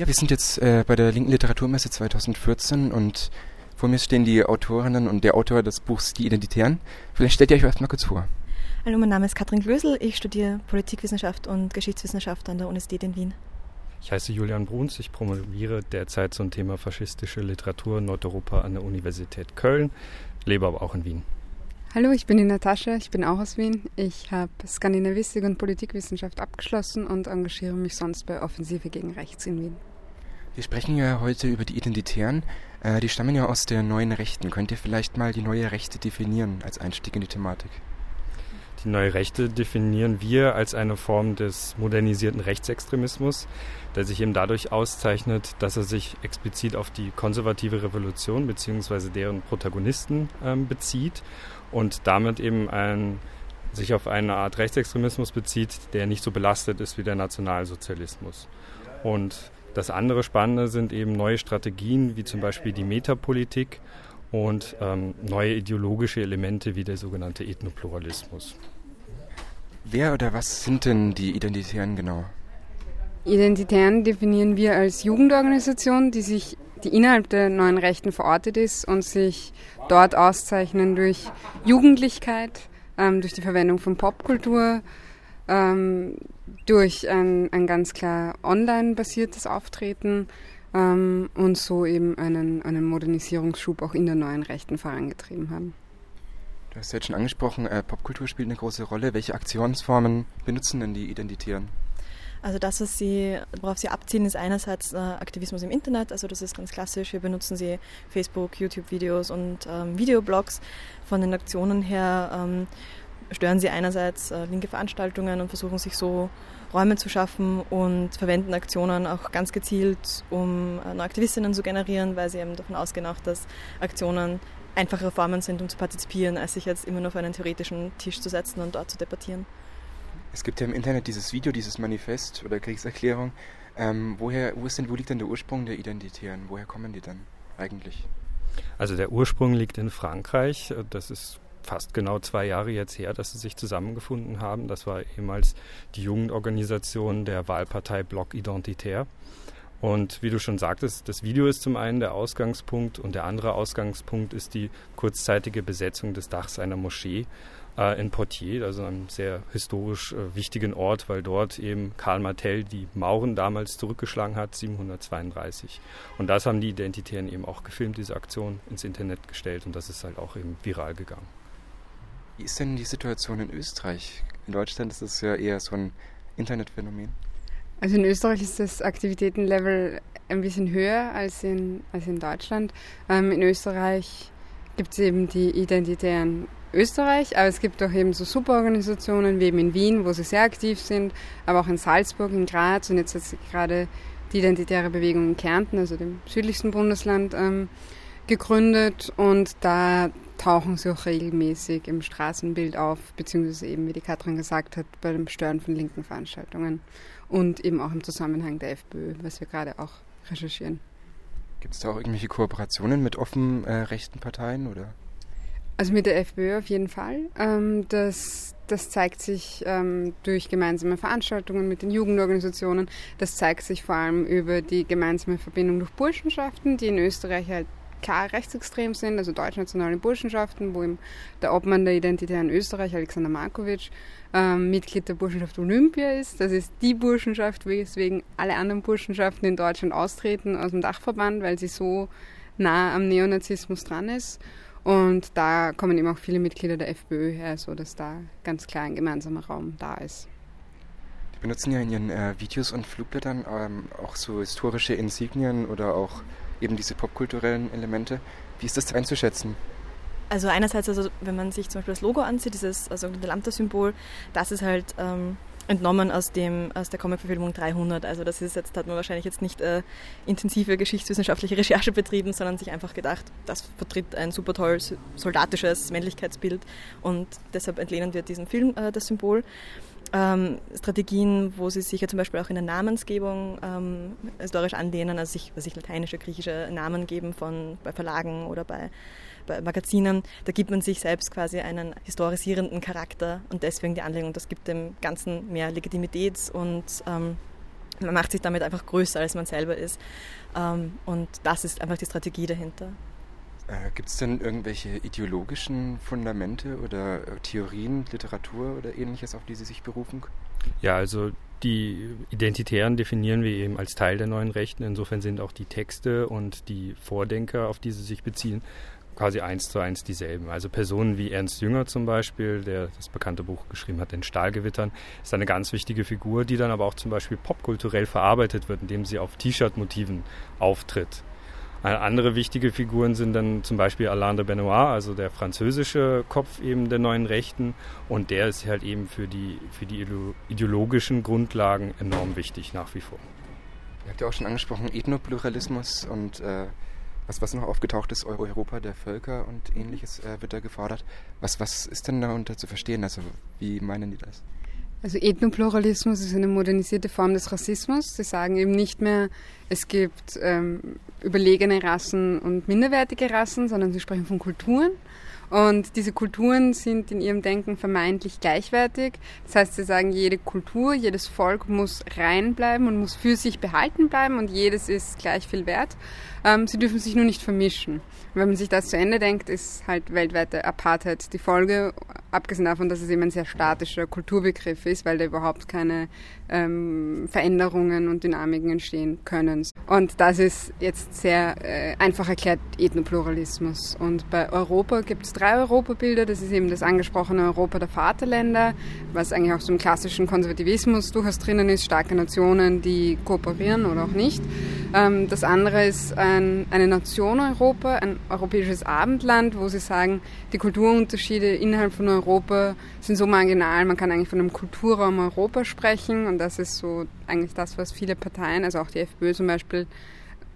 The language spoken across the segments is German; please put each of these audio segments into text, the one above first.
Ja, wir sind jetzt äh, bei der Linken Literaturmesse 2014 und vor mir stehen die Autorinnen und der Autor des Buchs Die Identitären. Vielleicht stellt ihr euch erst mal kurz vor. Hallo, mein Name ist Katrin Glösel. Ich studiere Politikwissenschaft und Geschichtswissenschaft an der Universität in Wien. Ich heiße Julian Bruns. Ich promoviere derzeit zum Thema faschistische Literatur in Nordeuropa an der Universität Köln, lebe aber auch in Wien. Hallo, ich bin die Natascha, ich bin auch aus Wien. Ich habe Skandinavistik und Politikwissenschaft abgeschlossen und engagiere mich sonst bei Offensive gegen Rechts in Wien. Wir sprechen ja heute über die Identitären. Äh, die stammen ja aus der neuen Rechten. Könnt ihr vielleicht mal die neue Rechte definieren als Einstieg in die Thematik? Die neue Rechte definieren wir als eine Form des modernisierten Rechtsextremismus, der sich eben dadurch auszeichnet, dass er sich explizit auf die konservative Revolution bzw. deren Protagonisten ähm, bezieht und damit eben ein, sich auf eine Art Rechtsextremismus bezieht, der nicht so belastet ist wie der Nationalsozialismus. Und das andere Spannende sind eben neue Strategien, wie zum Beispiel die Metapolitik und ähm, neue ideologische Elemente wie der sogenannte Ethnopluralismus. Wer oder was sind denn die Identitären genau? Identitären definieren wir als Jugendorganisation, die sich die innerhalb der neuen Rechten verortet ist und sich dort auszeichnen durch Jugendlichkeit, ähm, durch die Verwendung von Popkultur, ähm, durch ein, ein ganz klar online-basiertes Auftreten ähm, und so eben einen, einen Modernisierungsschub auch in der neuen Rechten vorangetrieben haben. Du hast ja jetzt schon angesprochen, äh, Popkultur spielt eine große Rolle. Welche Aktionsformen benutzen denn die Identitären? Also das, was sie, worauf sie abzielen, ist einerseits äh, Aktivismus im Internet, also das ist ganz klassisch. Wir benutzen sie Facebook, YouTube-Videos und ähm, Videoblogs. Von den Aktionen her ähm, stören sie einerseits äh, linke Veranstaltungen und versuchen sich so Räume zu schaffen und verwenden Aktionen auch ganz gezielt, um äh, neue Aktivistinnen zu generieren, weil sie eben davon ausgehen auch, dass Aktionen einfachere Formen sind, um zu partizipieren, als sich jetzt immer nur auf einen theoretischen Tisch zu setzen und dort zu debattieren. Es gibt ja im Internet dieses Video, dieses Manifest oder Kriegserklärung. Ähm, woher, wo, ist denn, wo liegt denn der Ursprung der Identitären? Woher kommen die dann eigentlich? Also der Ursprung liegt in Frankreich. Das ist fast genau zwei Jahre jetzt her, dass sie sich zusammengefunden haben. Das war ehemals die Jugendorganisation der Wahlpartei Bloc Identitaire. Und wie du schon sagtest, das Video ist zum einen der Ausgangspunkt und der andere Ausgangspunkt ist die kurzzeitige Besetzung des Dachs einer Moschee äh, in Poitiers, also einem sehr historisch äh, wichtigen Ort, weil dort eben Karl Martel die Mauren damals zurückgeschlagen hat, 732. Und das haben die Identitären eben auch gefilmt, diese Aktion ins Internet gestellt und das ist halt auch eben viral gegangen. Wie ist denn die Situation in Österreich? In Deutschland ist das ja eher so ein Internetphänomen. Also in Österreich ist das Aktivitätenlevel ein bisschen höher als in, als in Deutschland. Ähm, in Österreich gibt es eben die Identitären Österreich, aber es gibt auch eben so Superorganisationen wie eben in Wien, wo sie sehr aktiv sind, aber auch in Salzburg, in Graz und jetzt hat gerade die Identitäre Bewegung in Kärnten, also dem südlichsten Bundesland, ähm, gegründet und da tauchen sie auch regelmäßig im Straßenbild auf, beziehungsweise eben, wie die Katrin gesagt hat, bei dem Stören von linken Veranstaltungen und eben auch im Zusammenhang der FPÖ, was wir gerade auch recherchieren. Gibt es da auch irgendwelche Kooperationen mit offen äh, rechten Parteien oder? Also mit der FPÖ auf jeden Fall. Ähm, das, das zeigt sich ähm, durch gemeinsame Veranstaltungen mit den Jugendorganisationen. Das zeigt sich vor allem über die gemeinsame Verbindung durch Burschenschaften, die in Österreich halt klar rechtsextrem sind, also deutschnationale Burschenschaften, wo eben der Obmann der Identitären Österreich, Alexander Markovic, ähm, Mitglied der Burschenschaft Olympia ist. Das ist die Burschenschaft, weswegen alle anderen Burschenschaften in Deutschland austreten aus dem Dachverband, weil sie so nah am Neonazismus dran ist. Und da kommen eben auch viele Mitglieder der FPÖ her, sodass da ganz klar ein gemeinsamer Raum da ist. Die benutzen ja in ihren äh, Videos und Flugblättern ähm, auch so historische Insignien oder auch eben diese popkulturellen Elemente. Wie ist das einzuschätzen? Also einerseits, also wenn man sich zum Beispiel das Logo ansieht, dieses also Lambda-Symbol, das ist halt ähm, entnommen aus, dem, aus der Comic-Verfilmung 300. Also das ist jetzt, hat man wahrscheinlich jetzt nicht äh, intensive geschichtswissenschaftliche Recherche betrieben, sondern sich einfach gedacht, das vertritt ein super tolles soldatisches Männlichkeitsbild und deshalb entlehnen wir diesem Film äh, das Symbol ähm, Strategien, wo sie sich ja zum Beispiel auch in der Namensgebung ähm, historisch anlehnen, also sich, was sich lateinische, griechische Namen geben von, bei Verlagen oder bei, bei Magazinen. Da gibt man sich selbst quasi einen historisierenden Charakter und deswegen die Anlehnung. Das gibt dem Ganzen mehr Legitimität und ähm, Man macht sich damit einfach größer, als man selber ist. Ähm, und das ist einfach die Strategie dahinter. Äh, Gibt es denn irgendwelche ideologischen Fundamente oder äh, Theorien, Literatur oder ähnliches, auf die Sie sich berufen? Ja, also die Identitären definieren wir eben als Teil der neuen Rechten. Insofern sind auch die Texte und die Vordenker, auf die sie sich beziehen, quasi eins zu eins dieselben. Also Personen wie Ernst Jünger zum Beispiel, der das bekannte Buch geschrieben hat, in Stahlgewittern, ist eine ganz wichtige Figur, die dann aber auch zum Beispiel popkulturell verarbeitet wird, indem sie auf T-Shirt-Motiven auftritt. Andere wichtige Figuren sind dann zum Beispiel Alain de Benoit, also der französische Kopf eben der neuen Rechten. Und der ist halt eben für die, für die ideologischen Grundlagen enorm wichtig nach wie vor. Ihr habt ja auch schon angesprochen, Ethnopluralismus und äh, was, was noch aufgetaucht ist, Europa der Völker und ähnliches äh, wird da gefordert. Was, was ist denn darunter zu verstehen? Also wie meinen die das? Also Ethnopluralismus ist eine modernisierte Form des Rassismus. Sie sagen eben nicht mehr, es gibt ähm, überlegene Rassen und minderwertige Rassen, sondern sie sprechen von Kulturen. Und diese Kulturen sind in ihrem Denken vermeintlich gleichwertig. Das heißt, sie sagen, jede Kultur, jedes Volk muss rein bleiben und muss für sich behalten bleiben und jedes ist gleich viel wert. Ähm, sie dürfen sich nur nicht vermischen. wenn man sich das zu Ende denkt, ist halt weltweite Apartheid die Folge, abgesehen davon, dass es eben ein sehr statischer Kulturbegriff ist, weil da überhaupt keine ähm, Veränderungen und Dynamiken entstehen können. Und das ist jetzt sehr äh, einfach erklärt Ethnopluralismus. Und bei Europa gibt es drei Europabilder. Das ist eben das angesprochene Europa der Vaterländer, was eigentlich auch so im klassischen Konservativismus durchaus drinnen ist, starke Nationen, die kooperieren oder auch nicht. Ähm, das andere ist ein, eine Nation Europa, ein europäisches Abendland, wo sie sagen, die Kulturunterschiede innerhalb von Europa sind so marginal, man kann eigentlich von einem Kulturraum Europa sprechen und das ist so eigentlich das, was viele Parteien, also auch die FPÖ zum Beispiel,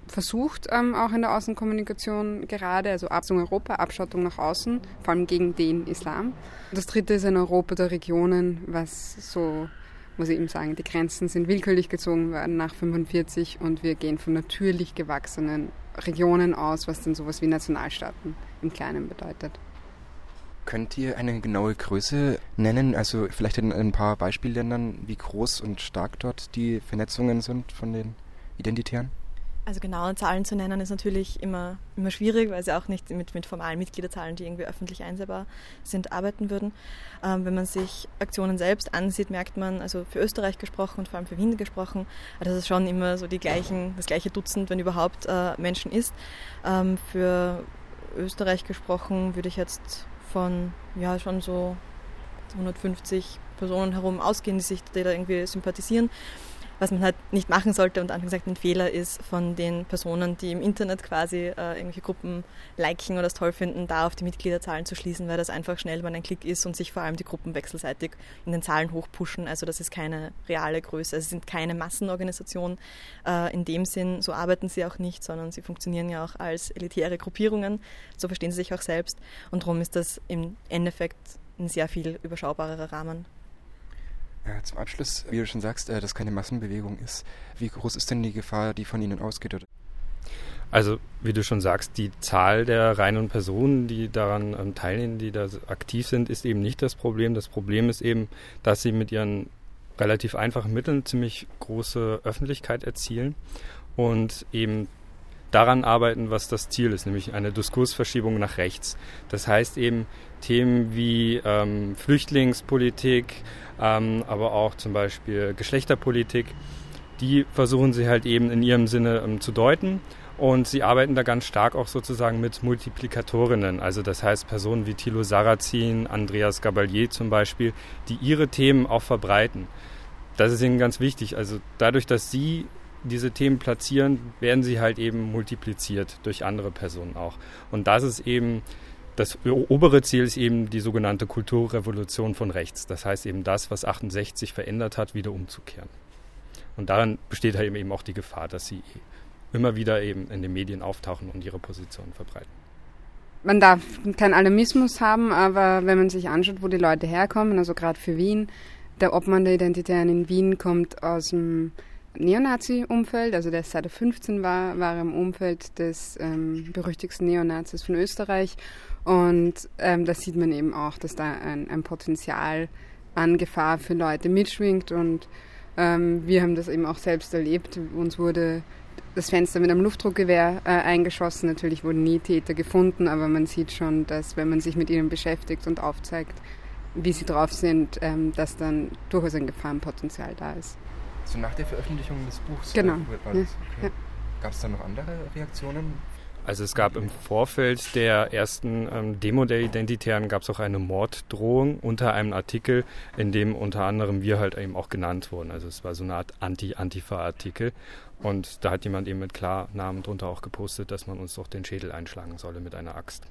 versucht, ähm, auch in der Außenkommunikation gerade, also Abschottung Europa, Abschottung nach außen, vor allem gegen den Islam. Das dritte ist ein Europa der Regionen, was so muss ich eben sagen, die Grenzen sind willkürlich gezogen worden nach 45 und wir gehen von natürlich gewachsenen Regionen aus, was dann sowas wie Nationalstaaten im Kleinen bedeutet. Könnt ihr eine genaue Größe nennen, also vielleicht in ein paar Beispielländern, wie groß und stark dort die Vernetzungen sind von den Identitären? Also genaue Zahlen zu nennen ist natürlich immer, immer schwierig, weil sie auch nicht mit, mit formalen Mitgliederzahlen, die irgendwie öffentlich einsehbar sind, arbeiten würden. Ähm, wenn man sich Aktionen selbst ansieht, merkt man, also für Österreich gesprochen und vor allem für Wien gesprochen, dass es schon immer so die gleichen, das gleiche Dutzend, wenn überhaupt, äh, Menschen ist. Ähm, für Österreich gesprochen würde ich jetzt von ja schon so 150 Personen herum ausgehen, die sich die da irgendwie sympathisieren was man halt nicht machen sollte und gesagt ein Fehler ist von den Personen, die im Internet quasi äh, irgendwelche Gruppen liken oder es toll finden, da auf die Mitgliederzahlen zu schließen, weil das einfach schnell mal ein Klick ist und sich vor allem die Gruppen wechselseitig in den Zahlen hochpushen. Also das ist keine reale Größe. Also es sind keine Massenorganisationen äh, in dem Sinn. So arbeiten sie auch nicht, sondern sie funktionieren ja auch als elitäre Gruppierungen. So verstehen sie sich auch selbst. Und darum ist das im Endeffekt ein sehr viel überschaubarerer Rahmen. Ja, zum Abschluss, wie du schon sagst, äh, dass keine Massenbewegung ist. Wie groß ist denn die Gefahr, die von Ihnen ausgeht? Also, wie du schon sagst, die Zahl der reinen Personen, die daran ähm, teilnehmen, die da aktiv sind, ist eben nicht das Problem. Das Problem ist eben, dass sie mit ihren relativ einfachen Mitteln ziemlich große Öffentlichkeit erzielen und eben daran arbeiten, was das Ziel ist, nämlich eine Diskursverschiebung nach rechts. Das heißt eben Themen wie ähm, Flüchtlingspolitik, ähm, aber auch zum Beispiel Geschlechterpolitik, die versuchen sie halt eben in ihrem Sinne ähm, zu deuten. Und sie arbeiten da ganz stark auch sozusagen mit Multiplikatorinnen, also das heißt Personen wie Thilo Sarrazin, Andreas Gabalier zum Beispiel, die ihre Themen auch verbreiten. Das ist ihnen ganz wichtig. Also dadurch, dass sie diese Themen platzieren, werden sie halt eben multipliziert durch andere Personen auch. Und das ist eben, das obere Ziel ist eben die sogenannte Kulturrevolution von rechts. Das heißt eben das, was 68 verändert hat, wieder umzukehren. Und daran besteht halt eben auch die Gefahr, dass sie immer wieder eben in den Medien auftauchen und ihre Position verbreiten. Man darf keinen Alarmismus haben, aber wenn man sich anschaut, wo die Leute herkommen, also gerade für Wien, der Obmann der Identitären in Wien kommt aus dem Neonazi-Umfeld, also der seit er 15 war, war im Umfeld des ähm, berüchtigsten Neonazis von Österreich. Und ähm, da sieht man eben auch, dass da ein, ein Potenzial an Gefahr für Leute mitschwingt und Ähm, wir haben das eben auch selbst erlebt. Uns wurde das Fenster mit einem Luftdruckgewehr äh, eingeschossen. Natürlich wurden nie Täter gefunden, aber man sieht schon, dass wenn man sich mit ihnen beschäftigt und aufzeigt, wie sie drauf sind, ähm, dass dann durchaus ein Gefahrenpotenzial da ist. So nach der Veröffentlichung des Buchs? Genau. Äh, ja, okay. ja. Gab es da noch andere Reaktionen? Also es gab im Vorfeld der ersten ähm, Demo der Identitären gab es auch eine Morddrohung unter einem Artikel, in dem unter anderem wir halt eben auch genannt wurden. Also es war so eine Art Anti-Antifa-Artikel und da hat jemand eben mit Klarnamen drunter auch gepostet, dass man uns doch den Schädel einschlagen solle mit einer Axt.